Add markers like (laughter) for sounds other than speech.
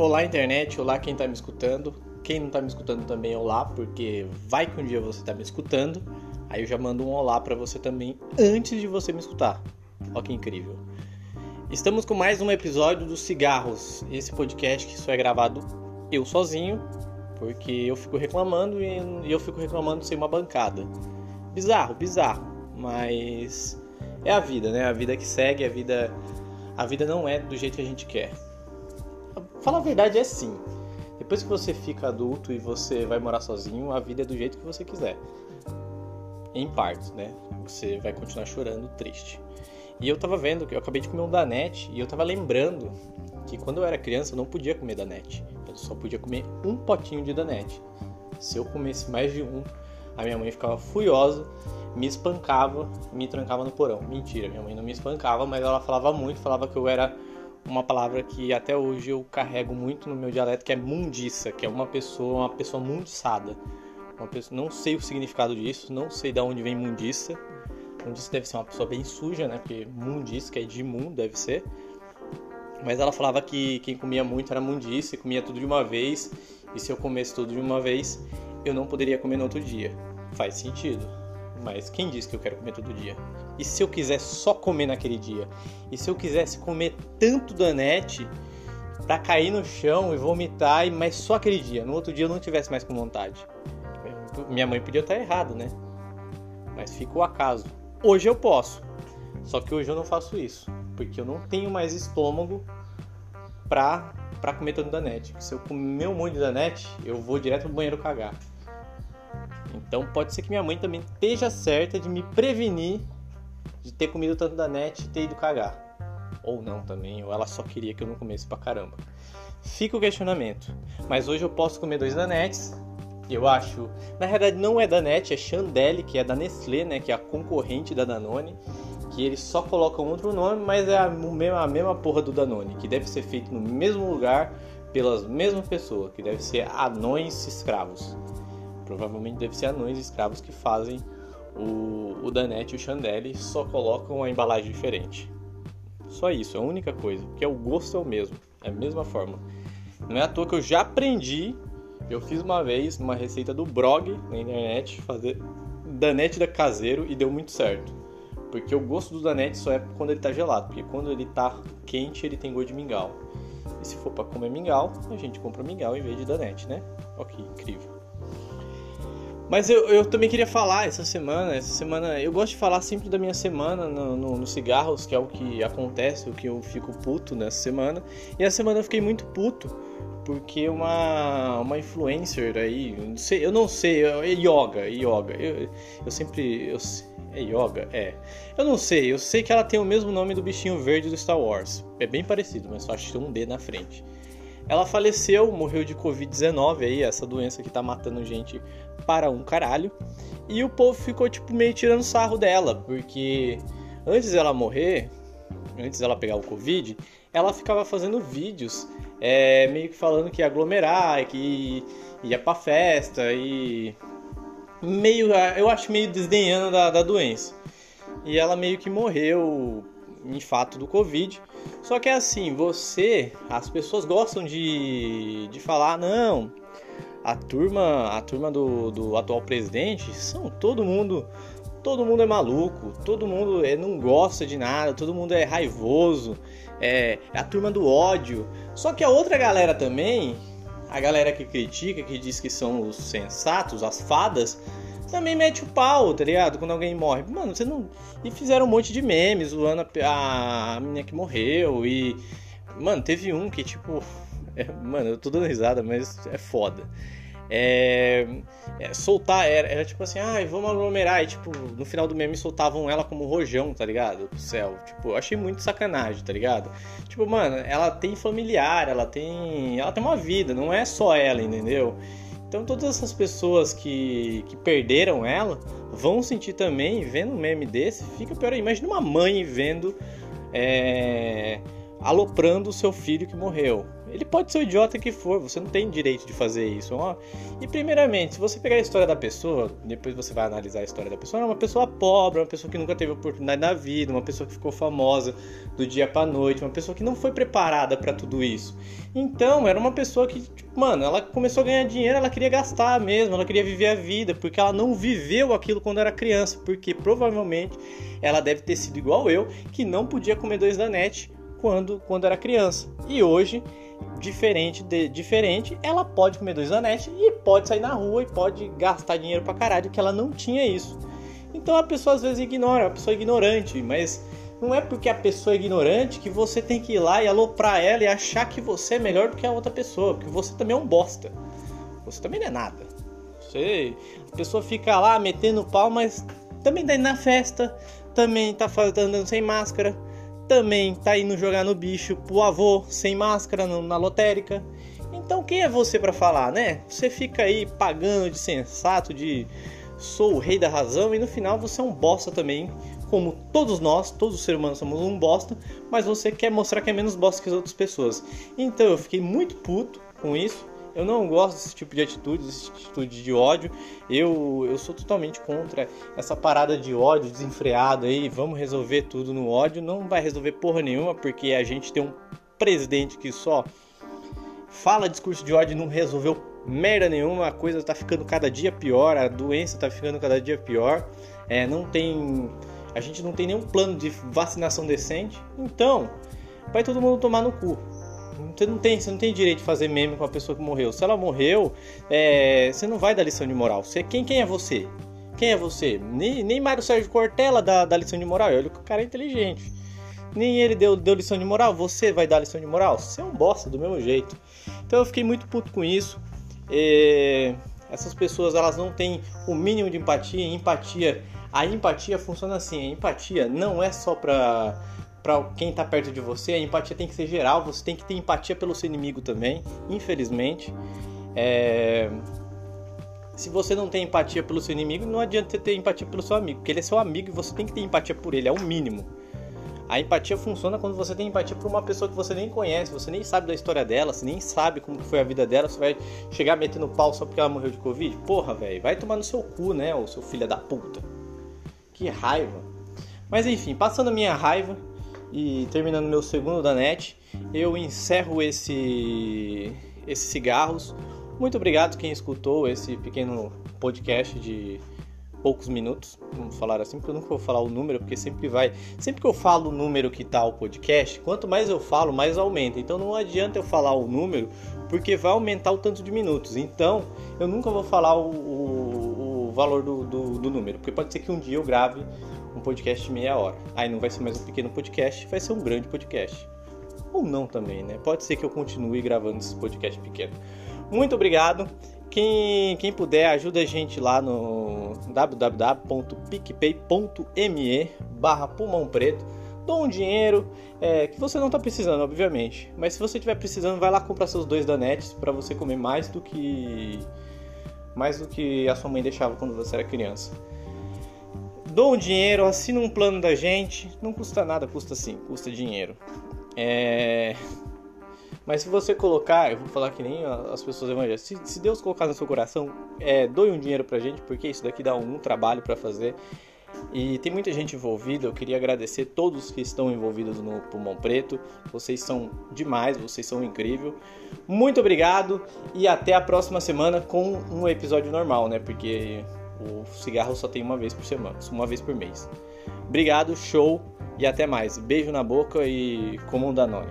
Olá, internet, olá quem tá me escutando. Quem não tá me escutando também, olá, porque vai que um dia você tá me escutando. Aí eu já mando um olá para você também antes de você me escutar. Olha que incrível. Estamos com mais um episódio dos Cigarros. Esse podcast que só é gravado eu sozinho, porque eu fico reclamando e eu fico reclamando sem uma bancada. Bizarro, bizarro, mas é a vida, né? A vida que segue, a vida a vida não é do jeito que a gente quer. Fala a verdade é sim. Depois que você fica adulto e você vai morar sozinho, a vida é do jeito que você quiser. Em partes, né? Você vai continuar chorando, triste. E eu tava vendo que eu acabei de comer um danete e eu tava lembrando que quando eu era criança eu não podia comer danete. Eu só podia comer um potinho de danete. Se eu comesse mais de um, a minha mãe ficava furiosa, me espancava, me trancava no porão. Mentira, minha mãe não me espancava, mas ela falava muito, falava que eu era uma palavra que até hoje eu carrego muito no meu dialeto, que é mundiça, que é uma pessoa, uma pessoa mundiçada. Uma pessoa, não sei o significado disso, não sei de onde vem mundiça. Mundiça deve ser uma pessoa bem suja, né? Porque mundiça, que é de imundo, deve ser. Mas ela falava que quem comia muito era mundiça, comia tudo de uma vez, e se eu comesse tudo de uma vez, eu não poderia comer no outro dia. Faz sentido. Mas quem diz que eu quero comer todo dia? E se eu quiser só comer naquele dia? E se eu quisesse comer tanto danete para cair no chão e vomitar, mas só aquele dia? No outro dia eu não tivesse mais com vontade. Minha mãe podia estar errado, né? Mas fica o acaso. Hoje eu posso. Só que hoje eu não faço isso, porque eu não tenho mais estômago pra, pra comer tanto danete. Se eu comer um monte de danete, eu vou direto pro banheiro cagar. Então pode ser que minha mãe também esteja certa de me prevenir de ter comido tanto da net e ter ido cagar. Ou não também, ou ela só queria que eu não comesse pra caramba. Fica o questionamento. Mas hoje eu posso comer dois danetes. Eu acho. Na verdade não é Danete, é Chandelle, que é da Nestlé, né? Que é a concorrente da Danone. Que eles só colocam outro nome, mas é a mesma, a mesma porra do Danone. Que deve ser feito no mesmo lugar, pelas mesmas pessoas. Que deve ser anões escravos. Provavelmente deve ser anões escravos que fazem o, o Danette e o Chandelle, só colocam a embalagem diferente. Só isso, é a única coisa, porque o gosto é o mesmo, é a mesma forma. Não é à toa que eu já aprendi, eu fiz uma vez uma receita do Brog na internet, fazer Danette da caseiro e deu muito certo. Porque o gosto do Danette só é quando ele tá gelado, porque quando ele tá quente ele tem gosto de mingau. E se for para comer mingau, a gente compra mingau em vez de Danette, né? Ok, incrível. Mas eu, eu também queria falar essa semana, essa semana, eu gosto de falar sempre da minha semana no, no, no, cigarros, que é o que acontece, o que eu fico puto nessa semana. E essa semana eu fiquei muito puto, porque uma, uma influencer aí, não sei, eu não sei, é yoga, yoga, eu, eu sempre, eu, é yoga? É. Eu não sei, eu sei que ela tem o mesmo nome do bichinho verde do Star Wars. É bem parecido, mas só acho que tem um D na frente. Ela faleceu, morreu de Covid-19 aí, essa doença que tá matando gente para um caralho. E o povo ficou tipo meio tirando sarro dela, porque antes dela morrer, antes dela pegar o Covid, ela ficava fazendo vídeos é, meio que falando que ia aglomerar, que ia pra festa e meio, eu acho meio desdenhando da, da doença. E ela meio que morreu em fato do Covid. Só que é assim, você, as pessoas gostam de, de falar, não, a turma, a turma do, do atual presidente são todo mundo, todo mundo é maluco, todo mundo é, não gosta de nada, todo mundo é raivoso, é, é a turma do ódio. Só que a outra galera também, a galera que critica, que diz que são os sensatos, as fadas, também mete o pau, tá ligado? Quando alguém morre. Mano, você não. E fizeram um monte de memes zoando a, a menina que morreu. E. Mano, teve um que, tipo. (laughs) É... Mano, eu tô dando risada, mas é foda. É, é, soltar, era, era, tipo assim, ai, ah, vamos aglomerar. E tipo, no final do meme soltavam ela como rojão, tá ligado? Pro céu. Tipo, eu achei muito sacanagem, tá ligado? Tipo, mano, ela tem familiar, ela tem. Ela tem uma vida, não é só ela, entendeu? Então todas essas pessoas que, que perderam ela vão sentir também, vendo um meme desse, fica pior. Imagina uma mãe vendo é, aloprando o seu filho que morreu. Ele pode ser o idiota que for, você não tem direito de fazer isso. E primeiramente, se você pegar a história da pessoa, depois você vai analisar a história da pessoa, é uma pessoa pobre, uma pessoa que nunca teve oportunidade na vida, uma pessoa que ficou famosa do dia para noite, uma pessoa que não foi preparada para tudo isso. Então, era uma pessoa que, tipo, mano, ela começou a ganhar dinheiro, ela queria gastar mesmo, ela queria viver a vida, porque ela não viveu aquilo quando era criança, porque provavelmente ela deve ter sido igual eu, que não podia comer dois da net quando, quando era criança. E hoje diferente de diferente, ela pode comer dois anéis e pode sair na rua e pode gastar dinheiro pra caralho, que ela não tinha isso. Então a pessoa às vezes ignora, a pessoa é ignorante, mas não é porque a pessoa é ignorante que você tem que ir lá e aloprar ela e achar que você é melhor do que a outra pessoa, porque você também é um bosta. Você também não é nada. Você, a pessoa fica lá metendo pau, mas também tá indo na festa, também tá andando sem máscara, também tá indo jogar no bicho pro avô sem máscara na lotérica. Então quem é você para falar, né? Você fica aí pagando de sensato, de sou o rei da razão e no final você é um bosta também, como todos nós, todos os seres humanos somos um bosta, mas você quer mostrar que é menos bosta que as outras pessoas. Então eu fiquei muito puto com isso eu não gosto desse tipo de atitude, desse atitude de ódio. Eu, eu sou totalmente contra essa parada de ódio desenfreado aí. Vamos resolver tudo no ódio. Não vai resolver porra nenhuma, porque a gente tem um presidente que só fala discurso de ódio e não resolveu merda nenhuma. A coisa tá ficando cada dia pior, a doença tá ficando cada dia pior. É, não tem. A gente não tem nenhum plano de vacinação decente. Então, vai todo mundo tomar no cu. Você não tem, você não tem direito de fazer meme com a pessoa que morreu. Se ela morreu, é, você não vai dar lição de moral. Você, quem, quem é você? Quem é você? Nem, nem Mário Sérgio Cortella dá, dá lição de moral. Olha que o cara é inteligente. Nem ele deu, deu lição de moral. Você vai dar lição de moral? Você é um bosta do mesmo jeito. Então eu fiquei muito puto com isso. É, essas pessoas elas não têm o mínimo de empatia. Empatia, a empatia funciona assim. A empatia não é só pra para quem está perto de você, a empatia tem que ser geral, você tem que ter empatia pelo seu inimigo também, infelizmente. É... Se você não tem empatia pelo seu inimigo, não adianta ter empatia pelo seu amigo, porque ele é seu amigo e você tem que ter empatia por ele, é o mínimo. A empatia funciona quando você tem empatia por uma pessoa que você nem conhece, você nem sabe da história dela, você nem sabe como foi a vida dela, você vai chegar metendo pau só porque ela morreu de Covid? Porra, velho, vai tomar no seu cu, né, o seu filho da puta. Que raiva. Mas enfim, passando a minha raiva, e terminando meu segundo da net, eu encerro esse esses cigarros. Muito obrigado quem escutou esse pequeno podcast de poucos minutos, vamos falar assim, porque eu nunca vou falar o número, porque sempre vai, sempre que eu falo o número que tá o podcast, quanto mais eu falo, mais aumenta. Então não adianta eu falar o número, porque vai aumentar o tanto de minutos. Então eu nunca vou falar o, o, o valor do, do, do número, porque pode ser que um dia eu grave um podcast de meia hora. Aí não vai ser mais um pequeno podcast, vai ser um grande podcast. Ou não também, né? Pode ser que eu continue gravando esse podcast pequeno. Muito obrigado. Quem, quem puder, ajuda a gente lá no www.picpay.me barra pulmão preto. Dou um dinheiro é, que você não está precisando, obviamente. Mas se você estiver precisando, vai lá comprar seus dois danetes para você comer mais do que mais do que a sua mãe deixava quando você era criança dou um dinheiro, assina um plano da gente, não custa nada, custa sim, custa dinheiro. É... Mas se você colocar, eu vou falar que nem as pessoas evangélicas, se, se Deus colocar no seu coração, é, doe um dinheiro pra gente, porque isso daqui dá um, trabalho para fazer. E tem muita gente envolvida, eu queria agradecer todos que estão envolvidos no Pulmão Preto. Vocês são demais, vocês são incríveis. Muito obrigado e até a próxima semana com um episódio normal, né? Porque o cigarro só tem uma vez por semana, uma vez por mês. Obrigado, show e até mais. Beijo na boca e comum Danone.